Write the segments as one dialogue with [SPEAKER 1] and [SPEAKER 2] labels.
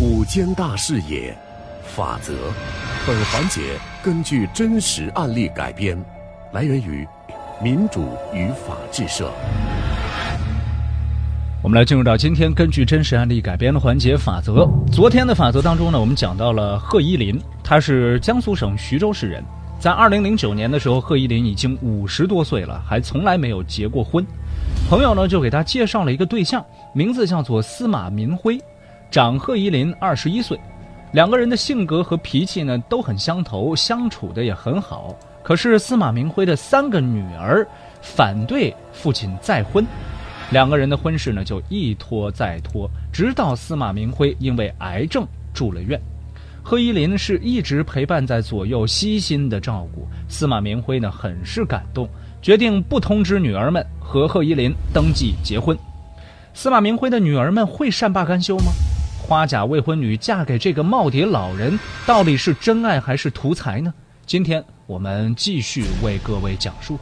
[SPEAKER 1] 五间大视野，法则。本环节根据真实案例改编，来源于民主与法治社。
[SPEAKER 2] 我们来进入到今天根据真实案例改编的环节法则。昨天的法则当中呢，我们讲到了贺依林，他是江苏省徐州市人。在二零零九年的时候，贺依林已经五十多岁了，还从来没有结过婚。朋友呢就给他介绍了一个对象，名字叫做司马民辉，长贺依林二十一岁。两个人的性格和脾气呢都很相投，相处的也很好。可是司马明辉的三个女儿反对父亲再婚，两个人的婚事呢就一拖再拖，直到司马明辉因为癌症住了院。贺依林是一直陪伴在左右，悉心的照顾司马明辉呢，很是感动，决定不通知女儿们和贺依林登记结婚。司马明辉的女儿们会善罢甘休吗？花甲未婚女嫁给这个耄耋老人，到底是真爱还是图财呢？今天我们继续为各位讲述。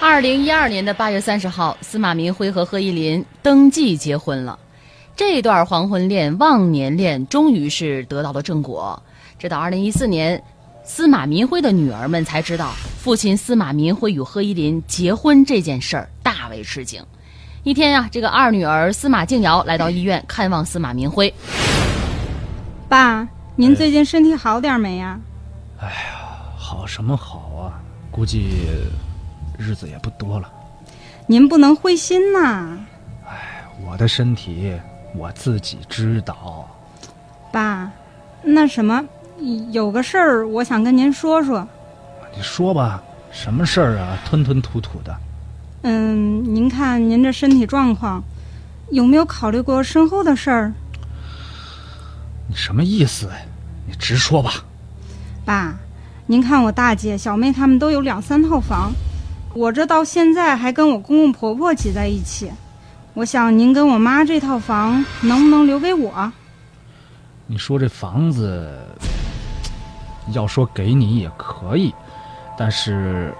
[SPEAKER 3] 二零一二年的八月三十号，司马明辉和贺依林登记结婚了。这段黄昏恋、忘年恋终于是得到了正果。直到二零一四年，司马明辉的女儿们才知道，父亲司马明辉与贺依林结婚这件事儿，大为吃惊。一天呀，这个二女儿司马静瑶来到医院看望司马明辉。
[SPEAKER 4] 爸，您最近身体好点没呀？
[SPEAKER 2] 哎呀，好什么好啊？估计日子也不多了。
[SPEAKER 4] 您不能灰心呐。
[SPEAKER 2] 哎，我的身体我自己知道。
[SPEAKER 4] 爸，那什么，有个事儿我想跟您说说。
[SPEAKER 2] 你说吧，什么事儿啊？吞吞吐吐的。
[SPEAKER 4] 嗯，您看您这身体状况，有没有考虑过身后的事儿？
[SPEAKER 2] 你什么意思？你直说吧。
[SPEAKER 4] 爸，您看我大姐、小妹他们都有两三套房，我这到现在还跟我公公婆婆挤在一起。我想您跟我妈这套房能不能留给我？
[SPEAKER 2] 你说这房子，要说给你也可以，但是。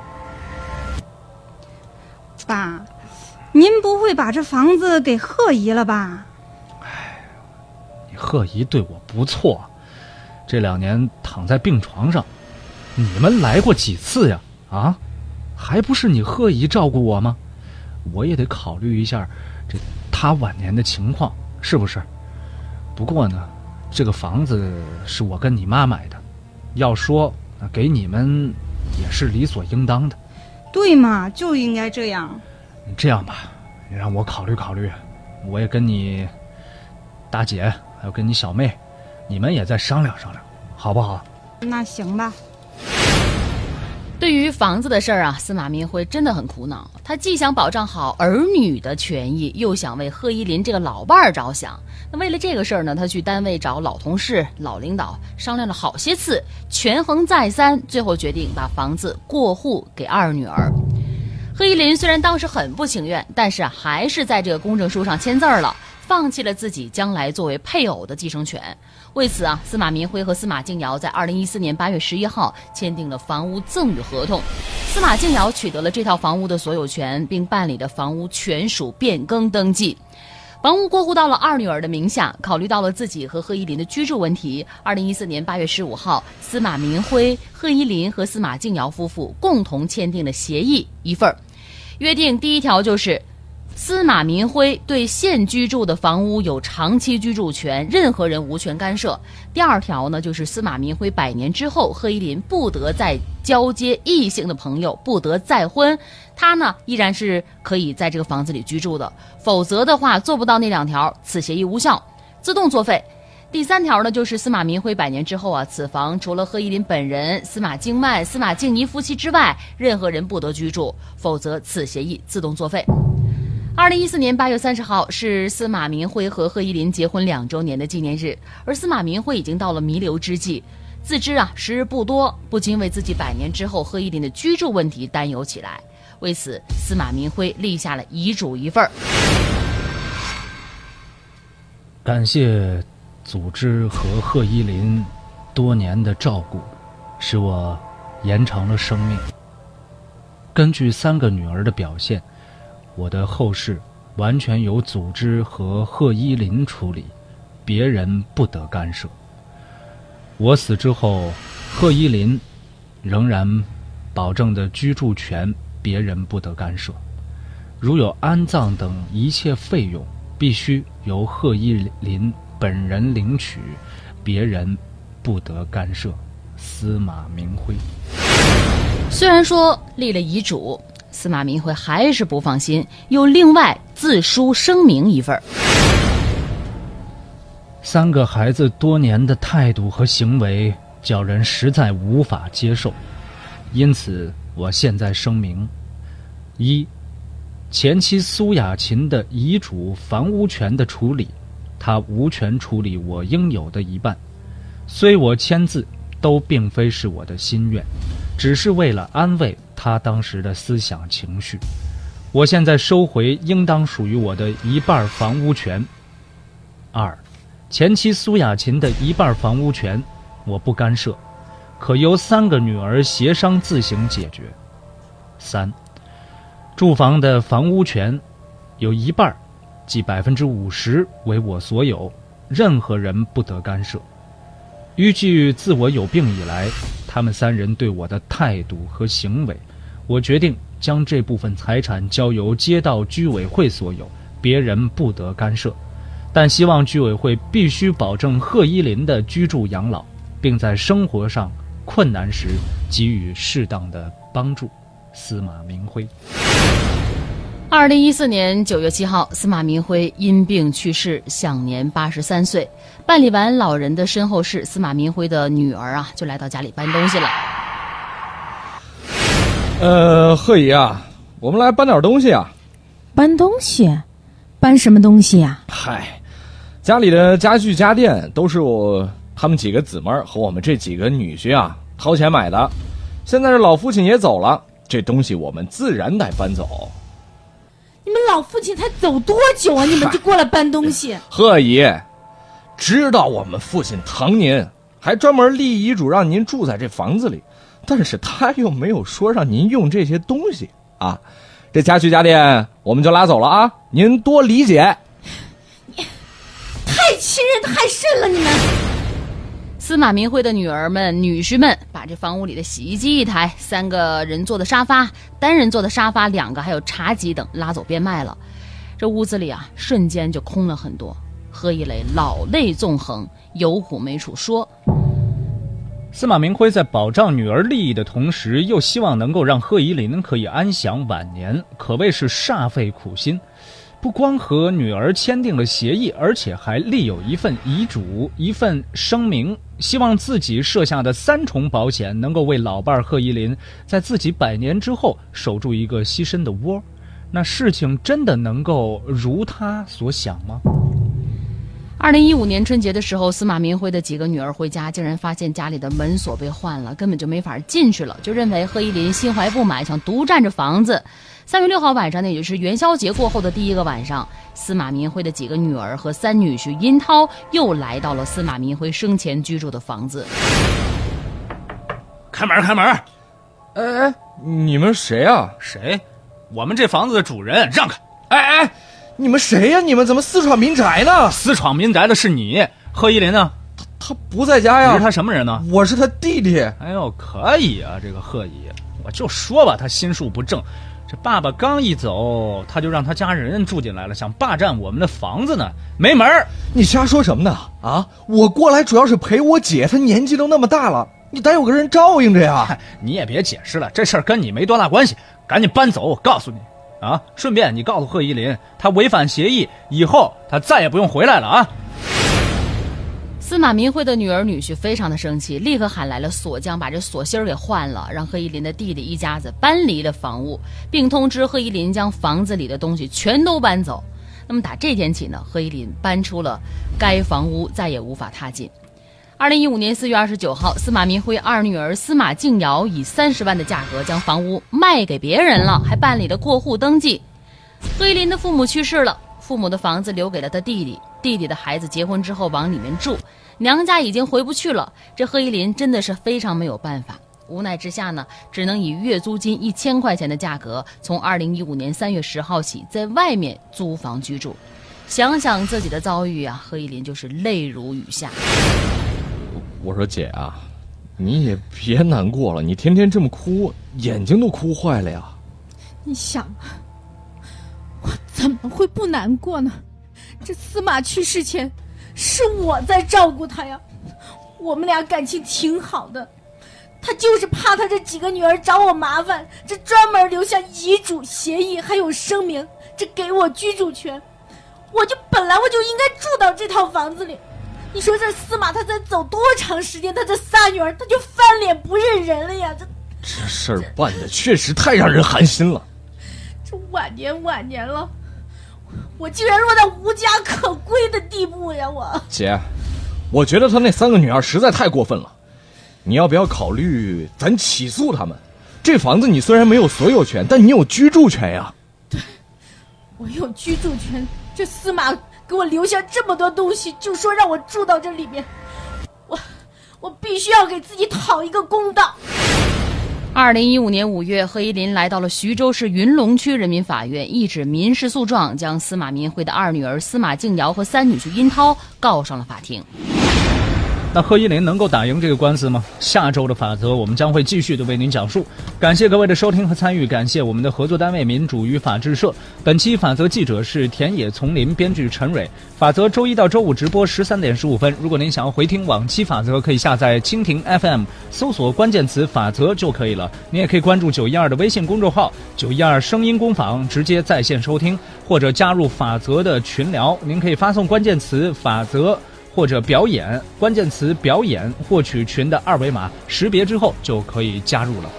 [SPEAKER 4] 爸，您不会把这房子给贺姨了吧？
[SPEAKER 2] 哎，你贺姨对我不错，这两年躺在病床上，你们来过几次呀？啊，还不是你贺姨照顾我吗？我也得考虑一下这她晚年的情况，是不是？不过呢，这个房子是我跟你妈买的，要说给你们也是理所应当的。
[SPEAKER 4] 对嘛，就应该这样。
[SPEAKER 2] 这样吧，你让我考虑考虑，我也跟你大姐，还有跟你小妹，你们也再商量商量，好不好？
[SPEAKER 4] 那行吧。
[SPEAKER 3] 对于房子的事儿啊，司马明辉真的很苦恼。他既想保障好儿女的权益，又想为贺依林这个老伴儿着想。那为了这个事儿呢，他去单位找老同事、老领导商量了好些次，权衡再三，最后决定把房子过户给二女儿。贺依林虽然当时很不情愿，但是还是在这个公证书上签字了。放弃了自己将来作为配偶的继承权。为此啊，司马明辉和司马静瑶在二零一四年八月十一号签订了房屋赠与合同。司马静瑶取得了这套房屋的所有权，并办理了房屋权属变更登记。房屋过户到了二女儿的名下。考虑到了自己和贺依林的居住问题，二零一四年八月十五号，司马明辉、贺依林和司马静瑶夫妇共同签订了协议一份儿，约定第一条就是。司马明辉对现居住的房屋有长期居住权，任何人无权干涉。第二条呢，就是司马明辉百年之后，贺依林不得再交接异性的朋友，不得再婚，他呢依然是可以在这个房子里居住的。否则的话，做不到那两条，此协议无效，自动作废。第三条呢，就是司马明辉百年之后啊，此房除了贺依林本人、司马静曼、司马静妮夫妻之外，任何人不得居住，否则此协议自动作废。二零一四年八月三十号是司马明辉和贺依林结婚两周年的纪念日，而司马明辉已经到了弥留之际，自知啊时日不多，不禁为自己百年之后贺依林的居住问题担忧起来。为此，司马明辉立下了遗嘱一份儿。
[SPEAKER 2] 感谢组织和贺依林多年的照顾，使我延长了生命。根据三个女儿的表现。我的后事完全由组织和贺依林处理，别人不得干涉。我死之后，贺依林仍然保证的居住权，别人不得干涉。如有安葬等一切费用，必须由贺依林本人领取，别人不得干涉。司马明辉。
[SPEAKER 3] 虽然说立了遗嘱，司马明辉还是不放心，又另外自书声明一份。
[SPEAKER 2] 三个孩子多年的态度和行为，叫人实在无法接受，因此我现在声明：一，前妻苏雅琴的遗嘱房屋权的处理，她无权处理我应有的一半，虽我签字，都并非是我的心愿，只是为了安慰他当时的思想情绪。我现在收回应当属于我的一半房屋权。二。前妻苏雅琴的一半房屋权，我不干涉，可由三个女儿协商自行解决。三，住房的房屋权，有一半，即百分之五十为我所有，任何人不得干涉。依据自我有病以来，他们三人对我的态度和行为，我决定将这部分财产交由街道居委会所有，别人不得干涉。但希望居委会必须保证贺依林的居住养老，并在生活上困难时给予适当的帮助。司马明辉。
[SPEAKER 3] 二零一四年九月七号，司马明辉因病去世，享年八十三岁。办理完老人的身后事，司马明辉的女儿啊，就来到家里搬东西了。
[SPEAKER 5] 呃，贺姨啊，我们来搬点东西啊。
[SPEAKER 6] 搬东西？搬什么东西呀？
[SPEAKER 5] 嗨。家里的家具家电都是我他们几个姊妹和我们这几个女婿啊掏钱买的，现在这老父亲也走了，这东西我们自然得搬走。
[SPEAKER 6] 你们老父亲才走多久啊？你们就过来搬东西？
[SPEAKER 5] 贺姨，知道我们父亲疼您，还专门立遗嘱让您住在这房子里，但是他又没有说让您用这些东西啊。这家具家电我们就拉走了啊，您多理解。
[SPEAKER 6] 你太欺人太甚了！你们，
[SPEAKER 3] 司马明辉的女儿们、女婿们把这房屋里的洗衣机一台、三个人坐的沙发、单人坐的沙发两个，还有茶几等拉走变卖了。这屋子里啊，瞬间就空了很多。何一雷老泪纵横，有苦没处说。
[SPEAKER 2] 司马明辉在保障女儿利益的同时，又希望能够让贺依林可以安享晚年，可谓是煞费苦心。不光和女儿签订了协议，而且还立有一份遗嘱、一份声明，希望自己设下的三重保险能够为老伴贺依林在自己百年之后守住一个栖身的窝。那事情真的能够如他所想吗？
[SPEAKER 3] 二零一五年春节的时候，司马明辉的几个女儿回家，竟然发现家里的门锁被换了，根本就没法进去了，就认为贺依林心怀不满，想独占着房子。三月六号晚上呢，也就是元宵节过后的第一个晚上，司马明辉的几个女儿和三女婿殷涛又来到了司马明辉生前居住的房子。
[SPEAKER 2] 开门，开门！
[SPEAKER 5] 哎哎，你们谁啊？
[SPEAKER 2] 谁？我们这房子的主人，让开！
[SPEAKER 5] 哎哎，你们谁呀？你们怎么私闯民宅呢？
[SPEAKER 2] 私闯民宅的是你，贺依林呢？
[SPEAKER 5] 他他不在家呀。
[SPEAKER 2] 你是他什么人呢？
[SPEAKER 5] 我是他弟弟。
[SPEAKER 2] 哎呦，可以啊，这个贺姨，我就说吧，他心术不正。这爸爸刚一走，他就让他家人住进来了，想霸占我们的房子呢，没门儿！
[SPEAKER 5] 你瞎说什么呢？啊，我过来主要是陪我姐，她年纪都那么大了，你得有个人照应着呀。
[SPEAKER 2] 你也别解释了，这事儿跟你没多大关系，赶紧搬走！我告诉你，啊，顺便你告诉贺依林，他违反协议以后，他再也不用回来了啊。
[SPEAKER 3] 司马明慧的女儿女婿非常的生气，立刻喊来了锁匠，把这锁芯儿给换了，让贺依林的弟弟一家子搬离了房屋，并通知贺依林将房子里的东西全都搬走。那么打这天起呢，贺依林搬出了该房屋，再也无法踏进。二零一五年四月二十九号，司马明辉二女儿司马静瑶以三十万的价格将房屋卖给别人了，还办理了过户登记。贺依林的父母去世了，父母的房子留给了他弟弟，弟弟的孩子结婚之后往里面住。娘家已经回不去了，这贺依林真的是非常没有办法。无奈之下呢，只能以月租金一千块钱的价格，从二零一五年三月十号起，在外面租房居住。想想自己的遭遇啊，何依林就是泪如雨下。
[SPEAKER 5] 我说姐啊，你也别难过了，你天天这么哭，眼睛都哭坏了呀。
[SPEAKER 6] 你想，我怎么会不难过呢？这司马去世前，是我在照顾他呀。我们俩感情挺好的，他就是怕他这几个女儿找我麻烦，这专门留下遗嘱、协议还有声明，这给我居住权。我就本来我就应该住到这套房子里。你说这司马他才走多长时间，他这仨女儿他就翻脸不认人了呀？这
[SPEAKER 5] 这事儿办的确实太让人寒心了。
[SPEAKER 6] 这晚年晚年了，我竟然落在无家可归的地步呀！我
[SPEAKER 5] 姐，我觉得他那三个女儿实在太过分了，你要不要考虑咱起诉他们？这房子你虽然没有所有权，但你有居住权呀。
[SPEAKER 6] 对我有居住权，这司马给我留下这么多东西，就说让我住到这里面，我我必须要给自己讨一个公道。
[SPEAKER 3] 二零一五年五月，何依林来到了徐州市云龙区人民法院，一纸民事诉状将司马明辉的二女儿司马静瑶和三女婿殷涛告上了法庭。
[SPEAKER 2] 那贺依林能够打赢这个官司吗？下周的法则我们将会继续的为您讲述。感谢各位的收听和参与，感谢我们的合作单位民主与法制社。本期法则记者是田野丛林，编剧陈蕊。法则周一到周五直播十三点十五分。如果您想要回听往期法则，可以下载蜻蜓 FM，搜索关键词“法则”就可以了。您也可以关注九一二的微信公众号“九一二声音工坊”，直接在线收听，或者加入法则的群聊。您可以发送关键词“法则”。或者表演关键词表演获取群的二维码，识别之后就可以加入了。